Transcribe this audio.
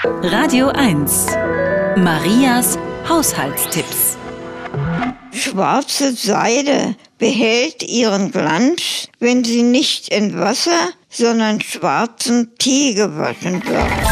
Radio 1. Marias Haushaltstipps. Schwarze Seide behält ihren Glanz, wenn sie nicht in Wasser, sondern schwarzen Tee gewaschen wird.